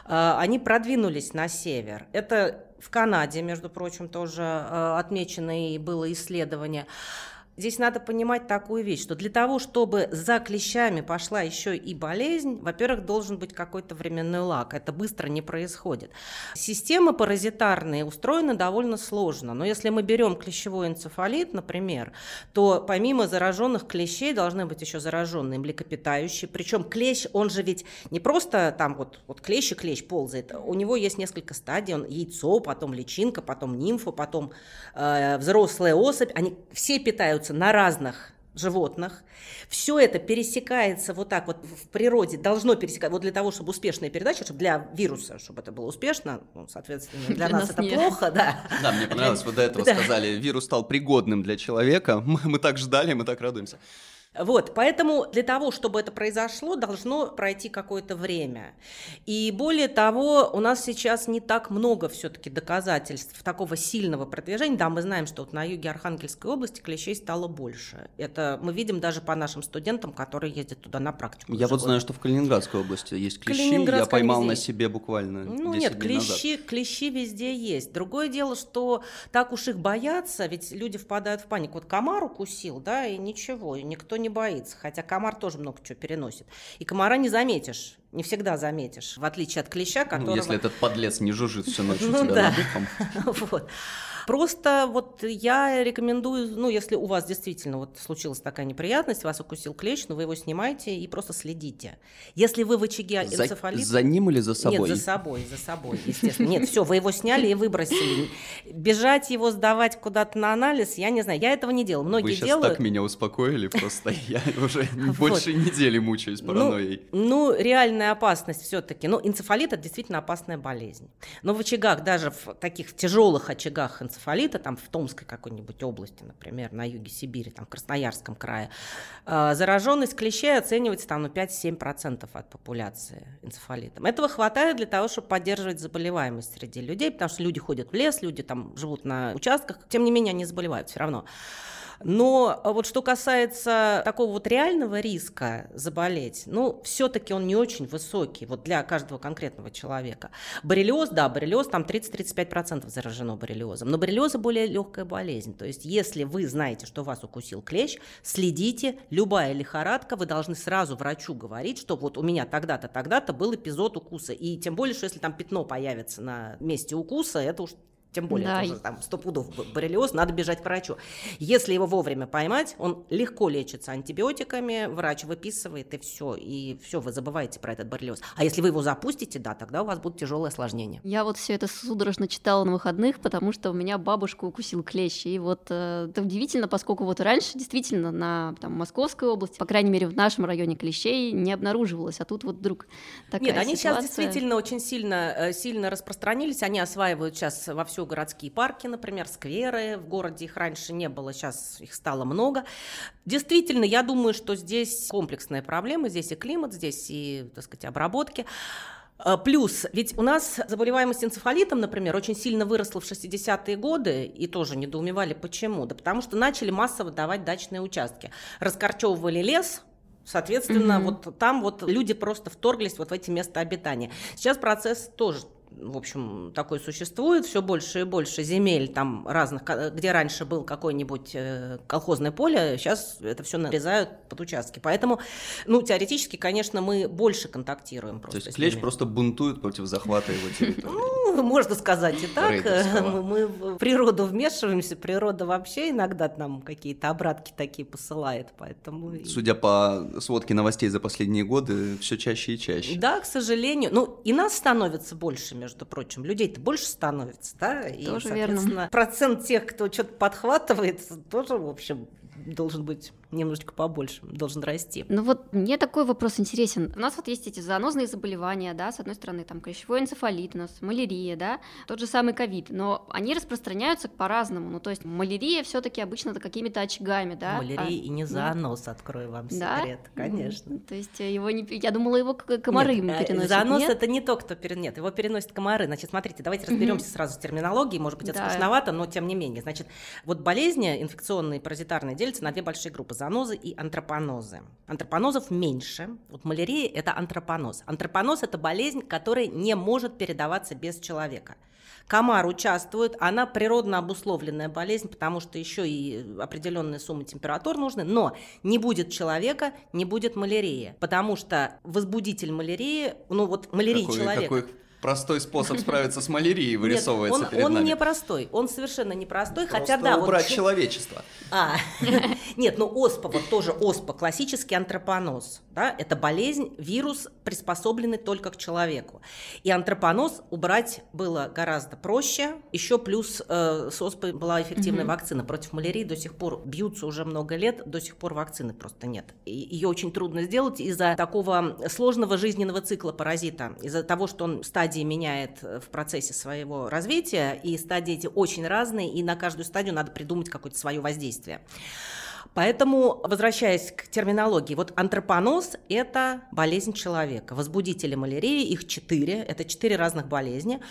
а, они продвинулись на север. Это в Канаде, между прочим, тоже э, отмечено и было исследование. Здесь надо понимать такую вещь, что для того, чтобы за клещами пошла еще и болезнь, во-первых, должен быть какой-то временной лак. Это быстро не происходит. Системы паразитарные устроены довольно сложно. Но если мы берем клещевой энцефалит, например, то помимо зараженных клещей должны быть еще зараженные млекопитающие. Причем клещ, он же ведь не просто там вот, вот клещ и клещ ползает. У него есть несколько стадий. Он яйцо, потом личинка, потом нимфа, потом э, взрослая особь. Они все питаются на разных животных. Все это пересекается вот так вот в природе, должно пересекать. Вот для того, чтобы успешная передача, чтобы для вируса, чтобы это было успешно, ну, соответственно, для, для нас, нас это нет. плохо, да. Да, мне понравилось, вы до этого да. сказали, вирус стал пригодным для человека. Мы, мы так ждали, мы так радуемся. Вот, поэтому для того, чтобы это произошло, должно пройти какое-то время. И более того, у нас сейчас не так много все-таки доказательств такого сильного продвижения. Да, мы знаем, что вот на юге Архангельской области клещей стало больше. Это мы видим даже по нашим студентам, которые ездят туда на практику. Я вот знаю, что в Калининградской области есть клещи, я поймал везде. на себе буквально Ну нет, клещи, назад. клещи везде есть. Другое дело, что так уж их боятся, ведь люди впадают в панику. Вот комар укусил, да, и ничего, и никто не боится, хотя комар тоже много чего переносит. И комара не заметишь, не всегда заметишь, в отличие от клеща, которого... Ну, если этот подлец не жужжит всю ночь у ну тебя над вот. Просто вот я рекомендую, ну, если у вас действительно вот случилась такая неприятность, вас укусил клещ, ну, вы его снимаете и просто следите. Если вы в очаге за, энцефалита... За ним или за собой? Нет, за собой, за собой, естественно. Нет, все, вы его сняли и выбросили. Бежать его сдавать куда-то на анализ, я не знаю, я этого не делала. Многие вы сейчас делают. так меня успокоили, просто я уже больше недели мучаюсь ну, паранойей. Ну, реальная опасность все-таки. Ну, энцефалит – это действительно опасная болезнь. Но в очагах, даже в таких тяжелых очагах энцефалита, энцефалита, там в Томской какой-нибудь области, например, на юге Сибири, там в Красноярском крае, э, зараженность клещей оценивается там на 5-7% от популяции энцефалитом. Этого хватает для того, чтобы поддерживать заболеваемость среди людей, потому что люди ходят в лес, люди там живут на участках, тем не менее они заболевают все равно. Но вот что касается такого вот реального риска заболеть, ну, все-таки он не очень высокий вот для каждого конкретного человека. Боррелиоз, да, боррелиоз, там 30-35% заражено боррелиозом, но боррелиоз более легкая болезнь. То есть если вы знаете, что вас укусил клещ, следите, любая лихорадка, вы должны сразу врачу говорить, что вот у меня тогда-то, тогда-то был эпизод укуса. И тем более, что если там пятно появится на месте укуса, это уж тем более да. тоже там сто пудов боррелиоз, надо бежать к врачу. Если его вовремя поймать, он легко лечится антибиотиками, врач выписывает и все, и все, вы забываете про этот боррелиоз. А если вы его запустите, да, тогда у вас будут тяжелые осложнения. Я вот все это судорожно читала на выходных, потому что у меня бабушку укусил клещ, и вот э, это удивительно, поскольку вот раньше действительно на там, Московской области, по крайней мере в нашем районе клещей не обнаруживалось, а тут вот вдруг такая Нет, они ситуация. сейчас действительно очень сильно, э, сильно распространились, они осваивают сейчас во всю городские парки, например, скверы. В городе их раньше не было, сейчас их стало много. Действительно, я думаю, что здесь комплексная проблема. Здесь и климат, здесь и, так сказать, обработки. А, плюс, ведь у нас заболеваемость энцефалитом, например, очень сильно выросла в 60-е годы, и тоже недоумевали, почему. Да потому что начали массово давать дачные участки. Раскорчевывали лес, Соответственно, mm-hmm. вот там вот люди просто вторглись вот в эти места обитания. Сейчас процесс тоже в общем, такой существует, все больше и больше земель там разных, где раньше был какое-нибудь э, колхозное поле, сейчас это все нарезают под участки. Поэтому, ну, теоретически, конечно, мы больше контактируем просто. То есть клещ просто бунтует против захвата его территории? Ну, можно сказать и так. Мы, мы в природу вмешиваемся, природа вообще иногда нам какие-то обратки такие посылает, поэтому... Судя по сводке новостей за последние годы, все чаще и чаще. Да, к сожалению. Ну, и нас становится больше, между прочим. Людей-то больше становится, да? И, тоже верно. процент тех, кто что-то подхватывает, тоже, в общем, должен быть немножечко побольше, должен расти. Ну вот мне такой вопрос интересен. У нас вот есть эти зоонозные заболевания, да, с одной стороны, там клещевой энцефалит у нас, малярия, да, тот же самый ковид, но они распространяются по-разному. Ну то есть малярия все таки обычно это какими-то очагами, да. Малярия а, и не зооноз, да. открою вам секрет, да? конечно. То есть его не... Я думала, его комары нет, э, переносят. Зооноз нет? это не то, кто переносит, нет, его переносят комары. Значит, смотрите, давайте разберемся mm-hmm. сразу с терминологией, может быть, это да. скучновато, но тем не менее. Значит, вот болезни инфекционные, паразитарные делятся на две большие группы зоонозы и антропонозы. Антропонозов меньше. Вот малярия – это антропоноз. Антропоноз – это болезнь, которая не может передаваться без человека. Комар участвует, она природно обусловленная болезнь, потому что еще и определенная сумма температур нужны, но не будет человека, не будет малярии, потому что возбудитель малярии, ну вот малярии какой, человека. Какой простой способ справиться с малярией вырисовывается Нет, он, перед он нами. не простой, он совершенно не простой, Просто хотя да, убрать вот человечество. А, нет, ну оспа, вот тоже оспа, классический антропоноз, да, это болезнь, вирус, приспособленный только к человеку. И антропоноз убрать было гораздо проще, еще плюс э, с оспой была эффективная Мгм. вакцина против малярии, до сих пор бьются уже много лет, до сих пор вакцины просто нет. И ее очень трудно сделать из-за такого сложного жизненного цикла паразита, из-за того, что он стадии меняет э, в процессе своего развития, и стадии эти очень разные, и на каждую стадию надо придумать какое-то свое воздействие. Поэтому, возвращаясь к терминологии, вот антропоноз – это болезнь человека. Возбудители малярии, их четыре, это четыре разных болезни,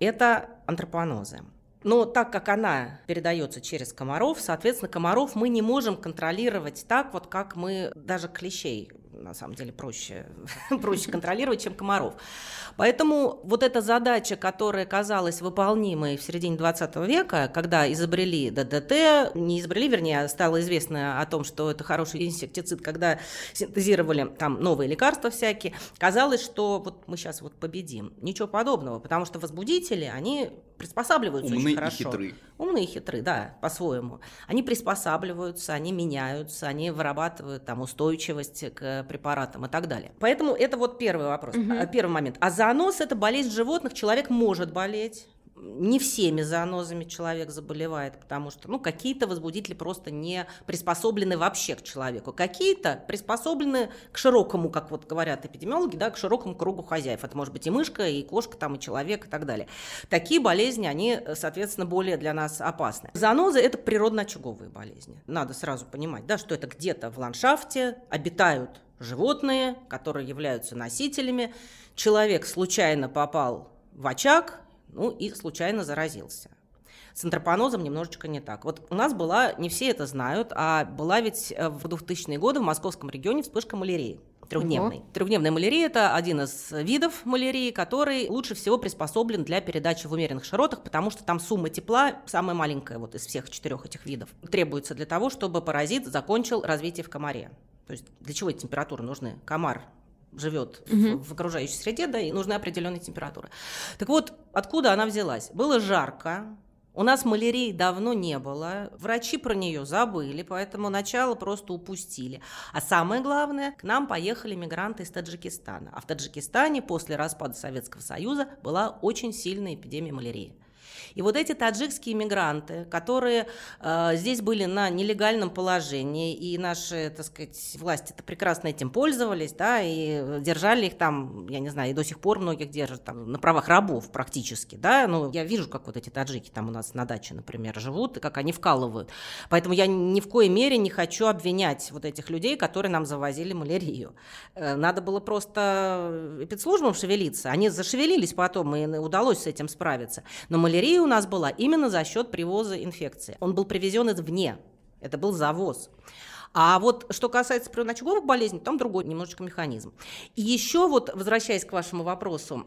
это антропонозы. Но так как она передается через комаров, соответственно, комаров мы не можем контролировать так, вот как мы даже клещей на самом деле проще, проще контролировать, чем комаров. Поэтому вот эта задача, которая казалась выполнимой в середине 20 века, когда изобрели ДДТ, не изобрели, вернее, стало известно о том, что это хороший инсектицид, когда синтезировали там новые лекарства всякие, казалось, что вот мы сейчас вот победим. Ничего подобного, потому что возбудители, они приспосабливаются Умны очень и хорошо. хитры. Умные и хитры, да, по-своему. Они приспосабливаются, они меняются, они вырабатывают там устойчивость к препаратам и так далее. Поэтому это вот первый вопрос, а, первый момент. А зооноз – это болезнь животных, человек может болеть. Не всеми зоонозами человек заболевает, потому что ну, какие-то возбудители просто не приспособлены вообще к человеку. Какие-то приспособлены к широкому, как вот говорят эпидемиологи, да, к широкому кругу хозяев. Это может быть и мышка, и кошка, там, и человек, и так далее. Такие болезни, они, соответственно, более для нас опасны. Зоонозы – это природно-очаговые болезни. Надо сразу понимать, да, что это где-то в ландшафте обитают животные, которые являются носителями. Человек случайно попал в очаг, ну и случайно заразился. С антропонозом немножечко не так. Вот у нас была, не все это знают, а была ведь э, в 2000-е годы в московском регионе вспышка малярии. Трехдневной. Трехдневная малярия – это один из видов малярии, который лучше всего приспособлен для передачи в умеренных широтах, потому что там сумма тепла самая маленькая вот из всех четырех этих видов. Требуется для того, чтобы паразит закончил развитие в комаре. То есть для чего эти температуры нужны? Комар живет Мгм. в, в окружающей среде, да, и нужны определенные температуры. Так вот, откуда она взялась? Было жарко, у нас малярии давно не было, врачи про нее забыли, поэтому начало просто упустили. А самое главное, к нам поехали мигранты из Таджикистана. А в Таджикистане после распада Советского Союза была очень сильная эпидемия малярии. И вот эти таджикские мигранты, которые э, здесь были на нелегальном положении, и наши, так сказать, власти это прекрасно этим пользовались, да, и держали их там, я не знаю, и до сих пор многих держат там на правах рабов практически, да, ну, я вижу, как вот эти таджики там у нас на даче, например, живут, и как они вкалывают. Поэтому я ни в коей мере не хочу обвинять вот этих людей, которые нам завозили малярию. Э, Надо было просто спецслужбам шевелиться. Они зашевелились потом, и удалось с этим справиться. Но малярия у нас была именно за счет привоза инфекции. Он был привезен извне. Это был завоз. А вот что касается природно-очаговых болезней, там другой немножечко механизм. И еще вот, возвращаясь к вашему вопросу,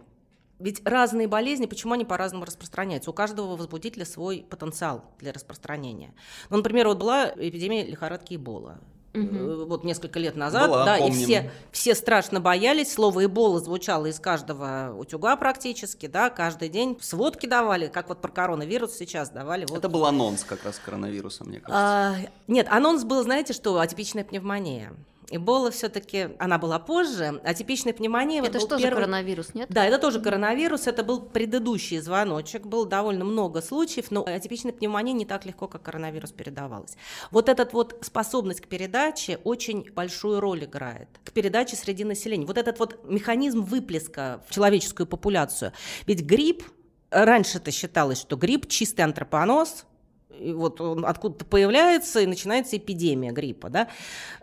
ведь разные болезни, почему они по-разному распространяются? У каждого возбудителя свой потенциал для распространения. Ну, например, вот была эпидемия лихорадки Эбола. Э, Вот несколько лет назад, Была, да, и помним. все, все страшно боялись. Слово Эбола звучало из каждого утюга практически, да, каждый день сводки давали, как вот про коронавирус сейчас давали. Вот. Это был анонс как раз коронавируса, мне кажется. А, нет, анонс был, знаете что, атипичная пневмония. Эбола все-таки, она была позже, атипичная пневмония вот Это был что же первый- коронавирус, нет? да, это тоже коронавирус, это был предыдущий звоночек, было довольно много случаев, но атипичная пневмония не так легко, как коронавирус передавалась. Вот эта вот способность к передаче очень большую роль играет, к передаче среди населения. Вот этот вот механизм выплеска в человеческую популяцию. Ведь грипп, раньше-то считалось, что грипп чистый антропоноз, и вот он откуда-то появляется, и начинается эпидемия гриппа. Да?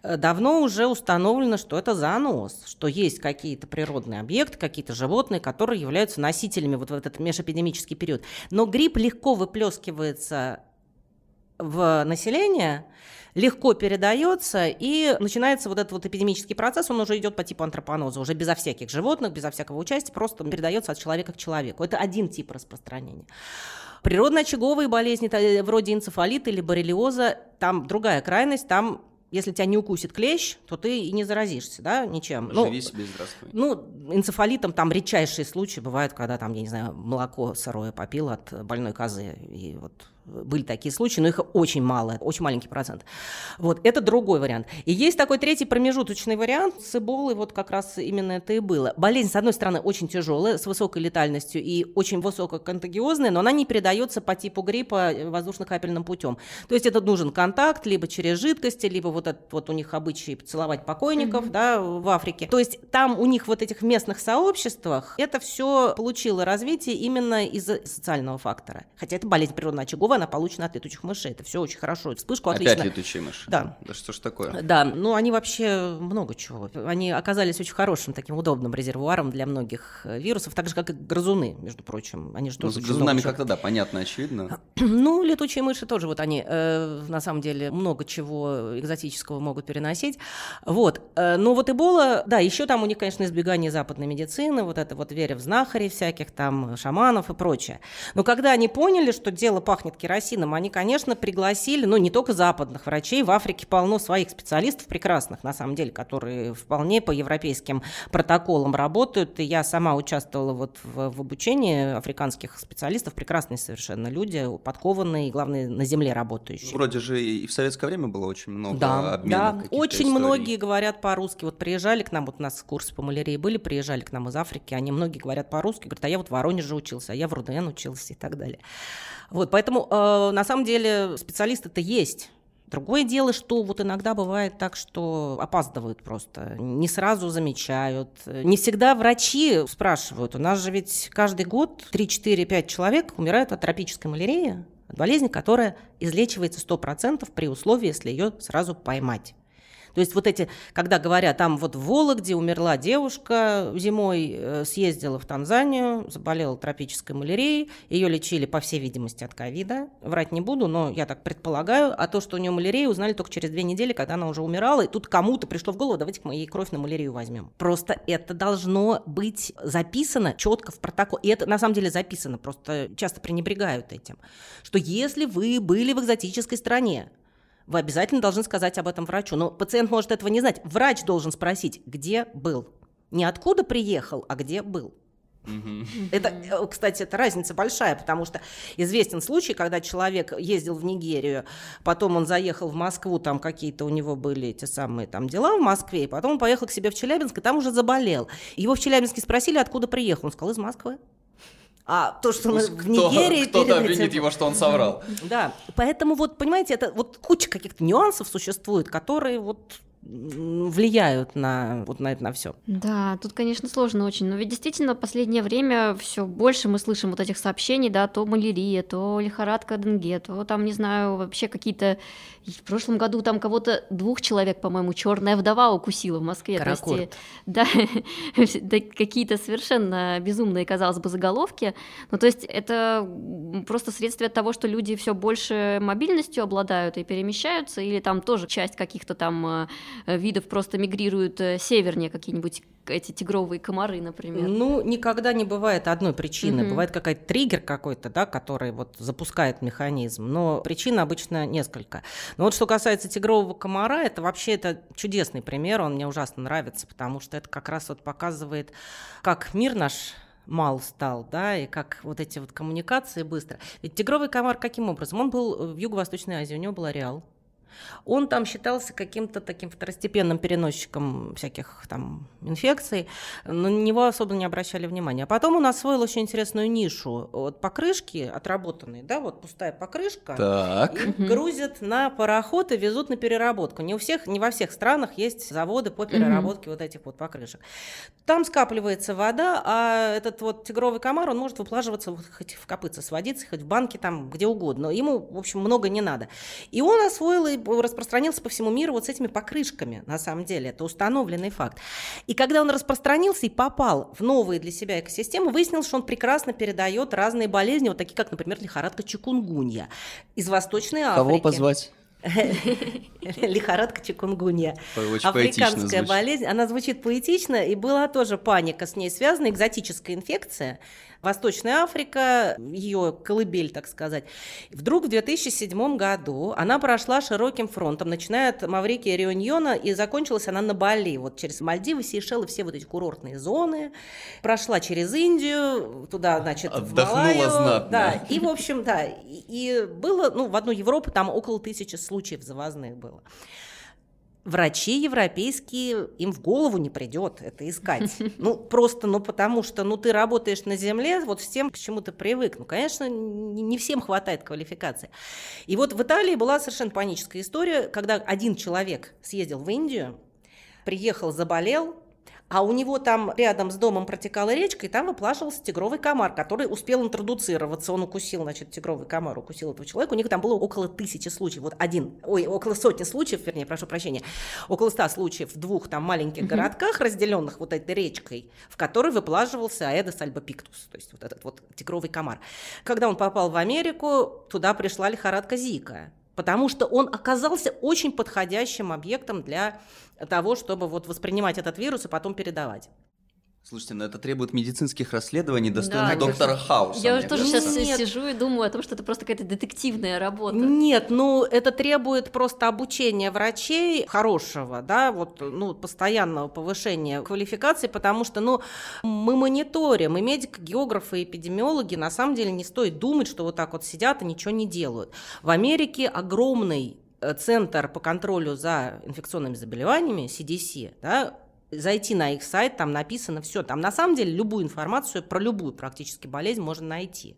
Э, Давно уже установлено, что это зооноз, что есть какие-то природные объекты, какие-то животные, которые являются носителями вот в этот межэпидемический период. Но грипп легко выплескивается в население, легко передается, и начинается вот этот вот эпидемический процесс, он уже идет по типу антропоноза, уже безо всяких животных, безо всякого участия, просто передается от человека к человеку. Это один тип распространения. Природно-очаговые болезни, та- вроде энцефалита или боррелиоза, там другая крайность, там если тебя не укусит клещ, то ты и не заразишься, да, ничем. Живи ну, себе, здравствуй. Ну, энцефалитом там редчайшие случаи бывают, когда там, я не знаю, молоко сырое попил от больной козы, и вот были такие случаи, но их очень мало, очень маленький процент. Вот, это другой вариант. И есть такой третий промежуточный вариант с эболой, вот как раз именно это и было. Болезнь, с одной стороны, очень тяжелая, с высокой летальностью и очень высококонтагиозная, но она не передается по типу гриппа воздушно-капельным путем. То есть это нужен контакт либо через жидкости, либо вот этот вот у них обычай поцеловать покойников, mm-hmm. да, в Африке. То есть там у них вот этих местных сообществах это все получило развитие именно из-за социального фактора. Хотя это болезнь природно-очаговая, она получена от летучих мышей. Это все очень хорошо. Вспышку Опять отлично. летучие мыши? Да. Да что ж такое? Да, ну они вообще много чего. Они оказались очень хорошим, таким удобным резервуаром для многих э, вирусов, так же, как и грызуны, между прочим. Они же ну, тоже с грызунами как-то, да, понятно, очевидно. Ну, летучие мыши тоже, вот они, э, на самом деле, много чего экзотического могут переносить. Вот. Э, но вот Эбола, да, еще там у них, конечно, избегание западной медицины, вот это вот веря в знахарей всяких, там, шаманов и прочее. Но когда они поняли, что дело пахнет керосином, они, конечно, пригласили, ну, не только западных врачей, в Африке полно своих специалистов прекрасных, на самом деле, которые вполне по европейским протоколам работают. И я сама участвовала вот в, в обучении африканских специалистов, прекрасные совершенно люди, подкованные, главное, на земле работающие. Вроде же и в советское время было очень много да, обменов Да, очень историй. многие говорят по-русски. Вот приезжали к нам, вот у нас курсы по малярии были, приезжали к нам из Африки, они многие говорят по-русски, говорят, а я вот в Воронеже учился, а я в РУДН учился и так далее. Вот, поэтому э, на самом деле специалисты-то есть. Другое дело, что вот иногда бывает так, что опаздывают просто, не сразу замечают. Не всегда врачи спрашивают. У нас же ведь каждый год 3-4-5 человек умирают от тропической малярии, от болезни, которая излечивается 100% при условии, если ее сразу поймать. То есть вот эти, когда говорят, там вот в Вологде умерла девушка зимой, э, съездила в Танзанию, заболела тропической малярией, ее лечили, по всей видимости, от ковида. Врать не буду, но я так предполагаю. А то, что у нее малярия, узнали только через две недели, когда она уже умирала, и тут кому-то пришло в голову, давайте мы ей кровь на малярию возьмем. Просто это должно быть записано четко в протокол. И это на самом деле записано, просто часто пренебрегают этим. Что если вы были в экзотической стране, вы обязательно должны сказать об этом врачу. Но пациент может этого не знать. Врач должен спросить, где был. Не откуда приехал, а где был. Это, э, кстати, это разница большая, потому что известен случай, когда человек ездил в Нигерию, потом он заехал в Москву, там какие-то у него были эти самые там дела в Москве, и потом он поехал к себе в Челябинск, и там уже заболел. Его в Челябинске спросили, откуда приехал. Он сказал, из Москвы. А то, что мы в Нигерии... Кто-то обвинит его, что он соврал. Да, поэтому вот, понимаете, это вот куча каких-то нюансов существует, которые вот влияют на вот на это на все. Да, тут, конечно, сложно очень, но ведь действительно в последнее время все больше мы слышим вот этих сообщений, да, то малярия, то лихорадка Денге, то там, не знаю, вообще какие-то в прошлом году там кого-то двух человек, по-моему, черная вдова укусила в Москве. Каракурт. То есть, да, какие-то совершенно безумные, казалось бы, заголовки. Ну, то есть это просто следствие того, что люди все больше мобильностью обладают и перемещаются, или там тоже часть каких-то там э, видов просто мигрируют э, севернее, какие-нибудь эти тигровые комары, например. Ну, никогда не бывает одной причины. Mm-hmm. Бывает какая-то триггер какой-то, да, который вот запускает механизм. Но причин обычно несколько. Но вот что касается тигрового комара, это вообще это чудесный пример. Он мне ужасно нравится, потому что это как раз вот показывает, как мир наш мал стал, да, и как вот эти вот коммуникации быстро. Ведь тигровый комар каким образом? Он был в Юго-Восточной Азии, у него был ареал, он там считался каким-то таким второстепенным переносчиком всяких там инфекций, но на него особо не обращали внимания. А потом он освоил очень интересную нишу. Вот покрышки отработанные, да, вот пустая покрышка, так. их грузят на пароход и везут на переработку. Не у всех, не во всех странах есть заводы по переработке вот этих вот покрышек. Там скапливается вода, а этот вот тигровый комар, он может выплаживаться хоть в копытце сводиться, хоть в банке, там где угодно. Ему, в общем, много не надо. И он освоил и распространился по всему миру вот с этими покрышками, на самом деле, это установленный факт. И когда он распространился и попал в новые для себя экосистемы, выяснилось, что он прекрасно передает разные болезни, вот такие, как, например, лихорадка чикунгунья из Восточной Африки. Кого позвать? Лихорадка чикунгунья. Африканская болезнь. Она звучит поэтично, и была тоже паника с ней связана, экзотическая инфекция. Восточная Африка, ее колыбель, так сказать. Вдруг в 2007 году она прошла широким фронтом, начиная от Маврикии Реуньона, и закончилась она на Бали, вот через Мальдивы, Сейшелы, все вот эти курортные зоны. Прошла через Индию, туда, значит, Отдохнула в Малайю. знатно. Да, и, в общем, да, и, и было, ну, в одну Европу там около тысячи случаев завозных было врачи европейские, им в голову не придет это искать. Ну, просто, ну, потому что, ну, ты работаешь на земле вот с тем, к чему ты привык. Ну, конечно, не всем хватает квалификации. И вот в Италии была совершенно паническая история, когда один человек съездил в Индию, приехал, заболел, а у него там рядом с домом протекала речка, и там выплашивался тигровый комар, который успел интродуцироваться. Он укусил, значит, тигровый комар укусил этого человека. У них там было около тысячи случаев. Вот один, ой, около сотни случаев, вернее, прошу прощения, около ста случаев в двух там маленьких городках, разделенных вот этой речкой, в которой выплаживался Аэдос альбопиктус, то есть вот этот вот тигровый комар. Когда он попал в Америку, туда пришла лихорадка Зика потому что он оказался очень подходящим объектом для того, чтобы вот воспринимать этот вирус и потом передавать. Слушайте, ну это требует медицинских расследований, достойных Да, доктора. Хауса. Я уже тоже кажется. сейчас Нет. сижу и думаю о том, что это просто какая-то детективная работа. Нет, ну это требует просто обучения врачей хорошего, да, вот, ну, постоянного повышения квалификации, потому что, ну, мы мониторим, и медики, географы, и эпидемиологи, на самом деле не стоит думать, что вот так вот сидят и ничего не делают. В Америке огромный э, центр по контролю за инфекционными заболеваниями, CDC, да, зайти на их сайт, там написано все. Там на самом деле любую информацию про любую практически болезнь можно найти.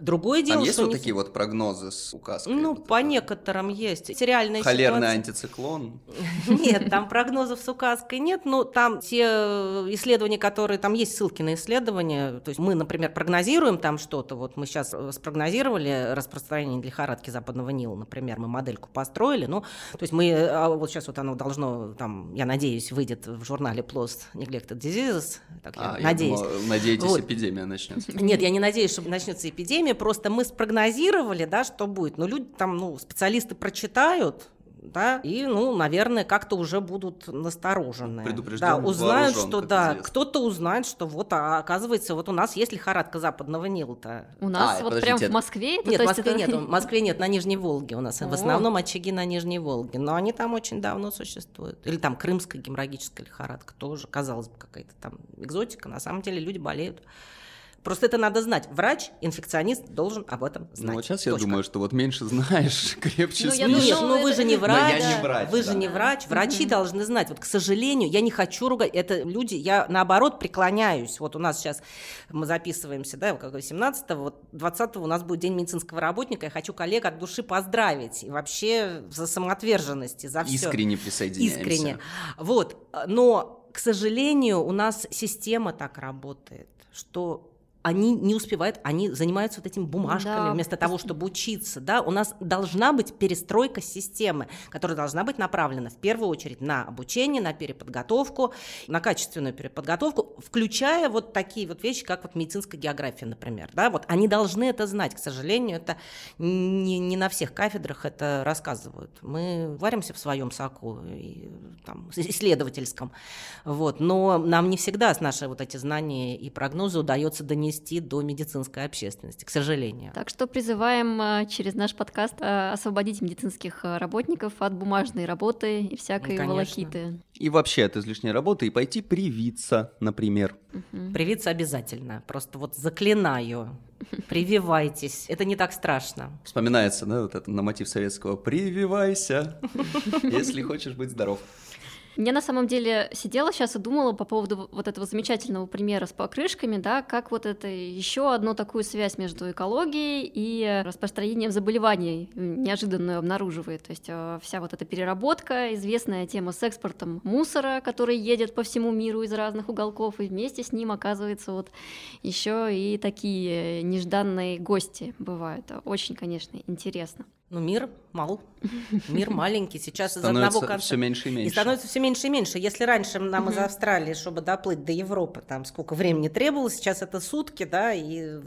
Другое дело, Там есть вот не- такие вот прогнозы с указкой? ну, Вот по это? некоторым есть. Реальные Холерный ситуации- антициклон. Нет, там прогнозов с указкой нет, но там те э, исследования, которые... Там есть ссылки на исследования. То есть мы, например, прогнозируем там что-то. Вот мы сейчас э, спрогнозировали распространение лихорадки западного Нила, например. Мы модельку построили. Ну, то есть мы... э, а Вот сейчас вот оно должно, там, я надеюсь, выйдет в журнале PLOS Neglected Diseases. Так я А, я надеюсь. думал, надеетесь, Вот. эпидемия начнется. Нет, я не надеюсь, что начнется эпидемия. Просто мы спрогнозировали, да, что будет. Но люди там, ну, специалисты прочитают, да, и, ну, наверное, как-то уже будут насторожены. Да, узнают, вооружен, что, да, известно. кто-то узнает, что вот, а, оказывается, вот у нас есть лихорадка западного Нила-то. У нас А, вот подождите, прям в Москве? это, Нет, в Москве это- нет, в Москве нет, на Нижней Волге у нас. В О. основном очаги на Нижней Волге, но они там очень давно существуют. Или там крымская геморрагическая лихорадка тоже, казалось бы, какая-то там экзотика. На самом деле люди болеют. Просто это надо знать. Врач, инфекционист должен об этом знать. Ну вот сейчас я Точка. думаю, что вот меньше знаешь, крепче Ну, я спишь. Нет, Ну, вы же не Но врач. я не врач, Вы же да. не врач. Врачи должны знать. Вот, к сожалению, я не хочу ругать. Это люди, я наоборот преклоняюсь. Вот у нас сейчас мы записываемся, да, как 17-го, вот 20-го у нас будет День медицинского работника. Я хочу коллег от души поздравить. И вообще за самоотверженность, и за все. Искренне присоединяемся. Искренне. Вот. Но, к сожалению, у нас система так работает, что они не успевают, они занимаются вот этими бумажками Да, вместо того, чтобы учиться. Да? У нас должна быть перестройка системы, которая должна быть направлена в первую очередь на обучение, на переподготовку, на качественную переподготовку, включая вот такие вот вещи, как вот медицинская география, например. Да? Вот они должны это знать. К сожалению, это не, не на всех кафедрах это рассказывают. Мы варимся в своем соку, и, там, исследовательском. Вот. Но нам не всегда с наши вот эти знания и прогнозы удается донести до медицинской общественности, к сожалению. Так что призываем э, через наш подкаст э, освободить медицинских э, работников от бумажной работы и всякой Ну, конечно. волокиты. И вообще от излишней работы и пойти привиться, например. Мгм. Привиться обязательно. Просто вот заклинаю. Прививайтесь. Это не так страшно. Вспоминается, да, вот это на мотив советского «Прививайся, если хочешь быть здоров». Я на самом деле сидела сейчас и думала по поводу вот этого замечательного примера с покрышками, да, как вот это еще одну такую связь между экологией и распространением заболеваний неожиданную обнаруживает. То есть э, вся вот эта переработка, известная тема с экспортом мусора, который едет по всему миру из разных уголков, и вместе с ним оказывается вот еще и такие нежданные гости бывают. Очень, конечно, интересно. Ну, мир мал, мир маленький. Сейчас из одного конца... все меньше и И меньше. становится все меньше и меньше. Если раньше нам из. Австралии, чтобы доплыть до Европы, там сколько времени требовалось, сейчас это сутки, да, и,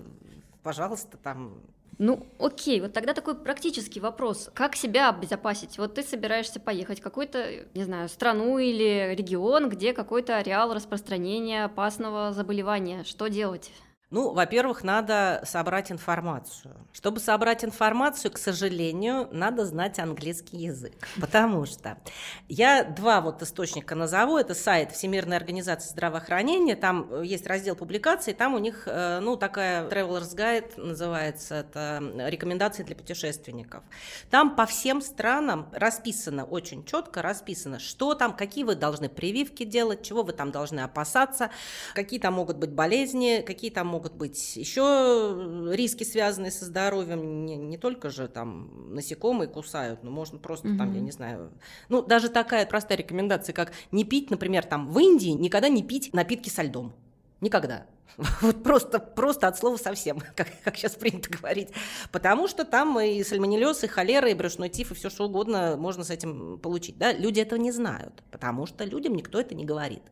пожалуйста, там Ну, окей, вот тогда такой практический вопрос. Как себя обезопасить? Вот ты собираешься поехать в какую-то, не знаю, страну или регион, где какой-то ареал распространения опасного заболевания. Что делать? Ну, во-первых, надо собрать информацию. Чтобы собрать информацию, к сожалению, надо знать английский язык. Потому что я два вот источника назову. Это сайт Всемирной организации здравоохранения. Там есть раздел публикаций. Там у них, э, ну, такая Traveler's Guide называется. Это рекомендации для путешественников. Там по всем странам расписано, очень четко расписано, что там, какие вы должны прививки делать, чего вы там должны опасаться, какие там могут быть болезни, какие там могут быть еще риски, связанные со здоровьем. Не, не только же там насекомые кусают, но можно просто mm-hmm. там, я не знаю. Ну, даже такая простая рекомендация, как не пить, например, там в Индии никогда не пить напитки со льдом. Никогда. Вот просто, просто от слова совсем, как, как сейчас принято говорить. Потому что там и сальмонеллез, и холера, и брюшной тиф, и все что угодно можно с этим получить. Да? Люди этого не знают, потому что людям никто это не говорит.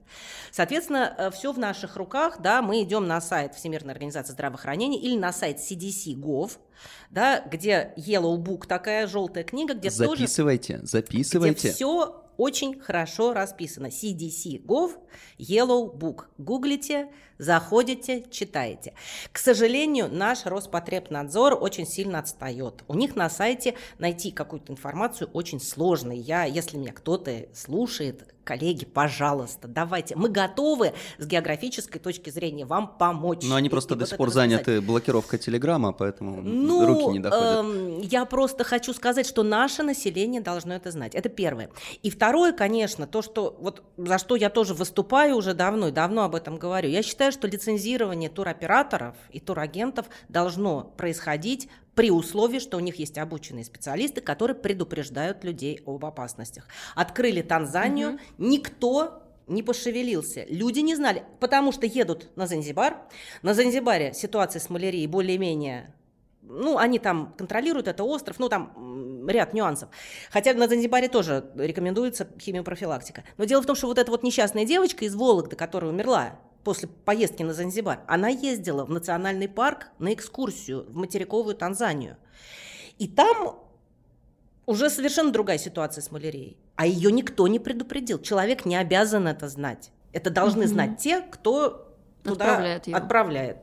Соответственно, э, все в наших руках. Да? Мы идем на сайт Всемирной организации здравоохранения или на сайт CDC.gov, да, где Yellow Book, такая желтая книга, где записывайте, тоже... Записывайте, Где все очень хорошо расписано. CDC.gov, Yellow Book. Гуглите, заходите, читаете. К сожалению, наш Роспотребнадзор очень сильно отстает. У них на сайте найти какую-то информацию очень сложно. Я, если меня кто-то слушает, коллеги, пожалуйста, давайте. Мы готовы с географической точки зрения вам помочь. Но они просто до сих пор заняты блокировкой Телеграма, поэтому ну, руки не доходят. Эм, я просто хочу сказать, что наше население должно это знать. Это первое. И второе, конечно, то, что вот за что я тоже выступаю уже давно и давно об этом говорю. Я считаю, что лицензирование туроператоров и турагентов должно происходить при условии, что у них есть обученные специалисты, которые предупреждают людей об опасностях. Открыли Танзанию, угу. никто не пошевелился. Люди не знали, потому что едут на Занзибар. На Занзибаре ситуация с малярией более-менее ну, они там контролируют, это остров, ну, там ряд нюансов. Хотя на Занзибаре тоже рекомендуется химиопрофилактика. Но дело в том, что вот эта вот несчастная девочка из Вологды, которая умерла, после поездки на Занзибар, она ездила в национальный парк на экскурсию в материковую Танзанию. И там уже совершенно другая ситуация с малярией. А ее никто не предупредил. Человек не обязан это знать. Это должны mm-hmm. знать те, кто туда отправляет. отправляет.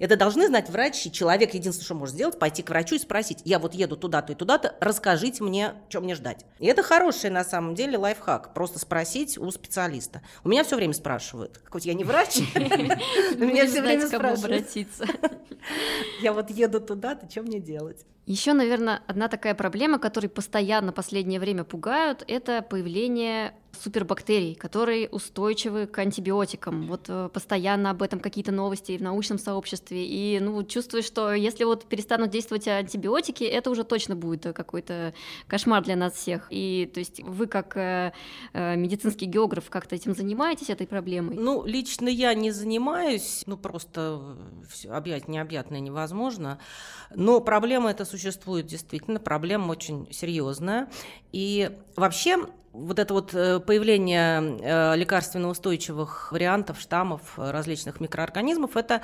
Это должны знать врачи. Человек единственное, что может сделать, пойти к врачу и спросить, я вот еду туда-то и туда-то, расскажите мне, что мне ждать. И это хороший на самом деле лайфхак, просто спросить у специалиста. У меня все время спрашивают, хоть я не врач, меня все время спрашивают. Я вот еду туда-то, что мне делать? Еще, наверное, одна такая проблема, которая постоянно последнее время пугают, это появление супербактерий, которые устойчивы к антибиотикам. Вот э, постоянно об этом какие-то новости в научном сообществе. И ну, чувствую, что если вот перестанут действовать антибиотики, это уже точно будет какой-то кошмар для нас всех. И то есть вы как э, э, медицинский географ как-то этим занимаетесь, этой проблемой? Ну, лично я не занимаюсь, ну просто все объять необъятное невозможно. Но проблема эта существует действительно, проблема очень серьезная. И вообще вот это вот э, появление э, лекарственно устойчивых вариантов, штаммов э, различных микроорганизмов, это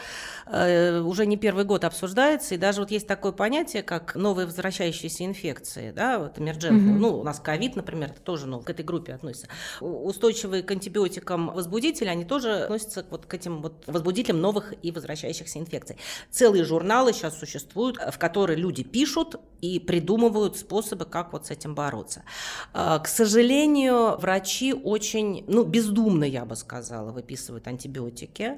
уже не первый год обсуждается, и даже вот есть такое понятие, как новые возвращающиеся инфекции, да, вот эмерджентные, mm-hmm. ну, у нас ковид, например, это тоже ну, к этой группе относится. Устойчивые к антибиотикам возбудители, они тоже относятся вот к этим вот возбудителям новых и возвращающихся инфекций. Целые журналы сейчас существуют, в которые люди пишут и придумывают способы, как вот с этим бороться. К сожалению, сожалению, врачи очень, ну, бездумно, я бы сказала, выписывают антибиотики.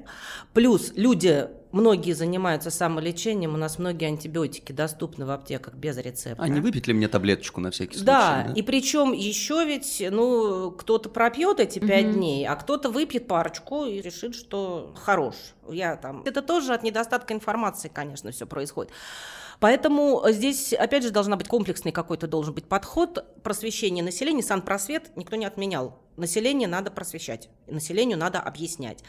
Плюс люди, многие занимаются самолечением, у нас многие антибиотики доступны в аптеках без рецепта. А не выпить ли мне таблеточку на всякий случай? Да, да? и причем еще ведь, ну, кто-то пропьет эти пять угу. дней, а кто-то выпьет парочку и решит, что хорош. Я там... Это тоже от недостатка информации, конечно, все происходит. Поэтому здесь, опять же, должна быть комплексный какой-то должен быть подход просвещения населения. Санпросвет никто не отменял. Население надо просвещать, населению надо объяснять.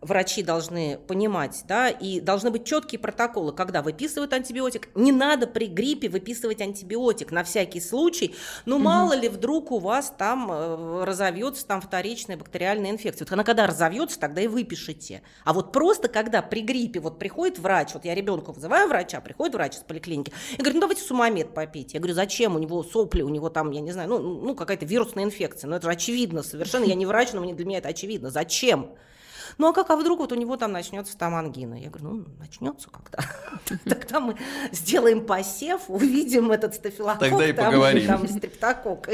Врачи должны понимать, да, и должны быть четкие протоколы, когда выписывают антибиотик. Не надо при гриппе выписывать антибиотик на всякий случай. Ну, угу. мало ли, вдруг у вас там э, разовьется там вторичная бактериальная инфекция. Вот она когда разовьется, тогда и выпишите. А вот просто когда при гриппе вот приходит врач, вот я ребенку вызываю врача, приходит врач из поликлиники и говорит, ну давайте сумамед попейте. Я говорю, зачем? У него сопли, у него там, я не знаю, ну, ну какая-то вирусная инфекция. Ну это же очевидно совершенно. Я не врач, но мне, для меня это очевидно. Зачем? Ну а как, а вдруг вот у него там начнется там ангина? Я говорю, ну начнется когда. Тогда мы сделаем посев, увидим этот стафилококк. Тогда и поговорим. Там стрептококк.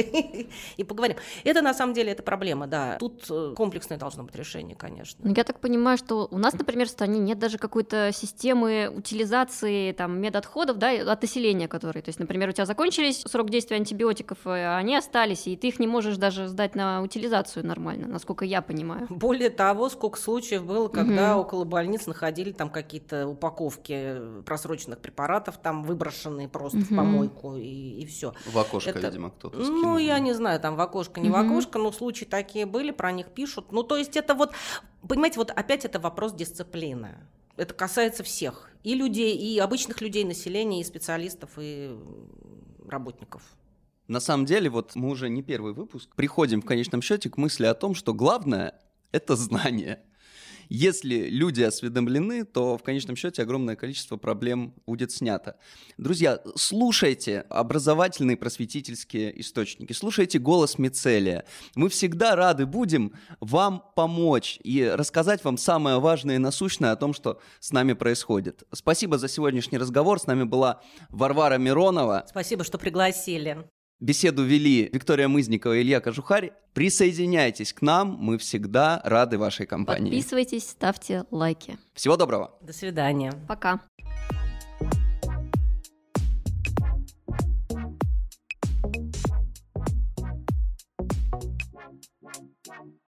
И поговорим. Это на самом деле это проблема, да. Тут э, комплексное должно быть решение, конечно. Ну, я так понимаю, что у нас, например, в стране нет даже какой-то системы утилизации там медотходов, да, от населения, которые, то есть, например, у тебя закончились срок действия антибиотиков, а они остались, и ты их не можешь даже сдать на утилизацию нормально, насколько я понимаю. Более того, сколько случаев было, когда угу. около больниц находили там какие-то упаковки просроченных препаратов, там выброшенные просто угу. в помойку, и, и все. В окошко, Это, видимо, кто-то скинул. Ну, я не знаю, там в окошко, не угу. в окошко, но случаи такие были, про них пишут. Ну, то есть это вот, понимаете, вот опять это вопрос дисциплины. Это касается всех. И людей, и обычных людей, населения, и специалистов, и работников. На самом деле, вот мы уже не первый выпуск приходим в конечном счете к мысли о том, что главное — это знание. Если люди осведомлены, то в конечном счете огромное количество проблем будет снято. Друзья, слушайте образовательные просветительские источники, слушайте голос Мицелия. Мы всегда рады будем вам помочь и рассказать вам самое важное и насущное о том, что с нами происходит. Спасибо за сегодняшний разговор. С нами была Варвара Миронова. Спасибо, что пригласили. Беседу вели Виктория Мызникова и Илья Кожухарь. Присоединяйтесь к нам, мы всегда рады вашей компании. Подписывайтесь, ставьте лайки. Всего доброго. До свидания. Пока.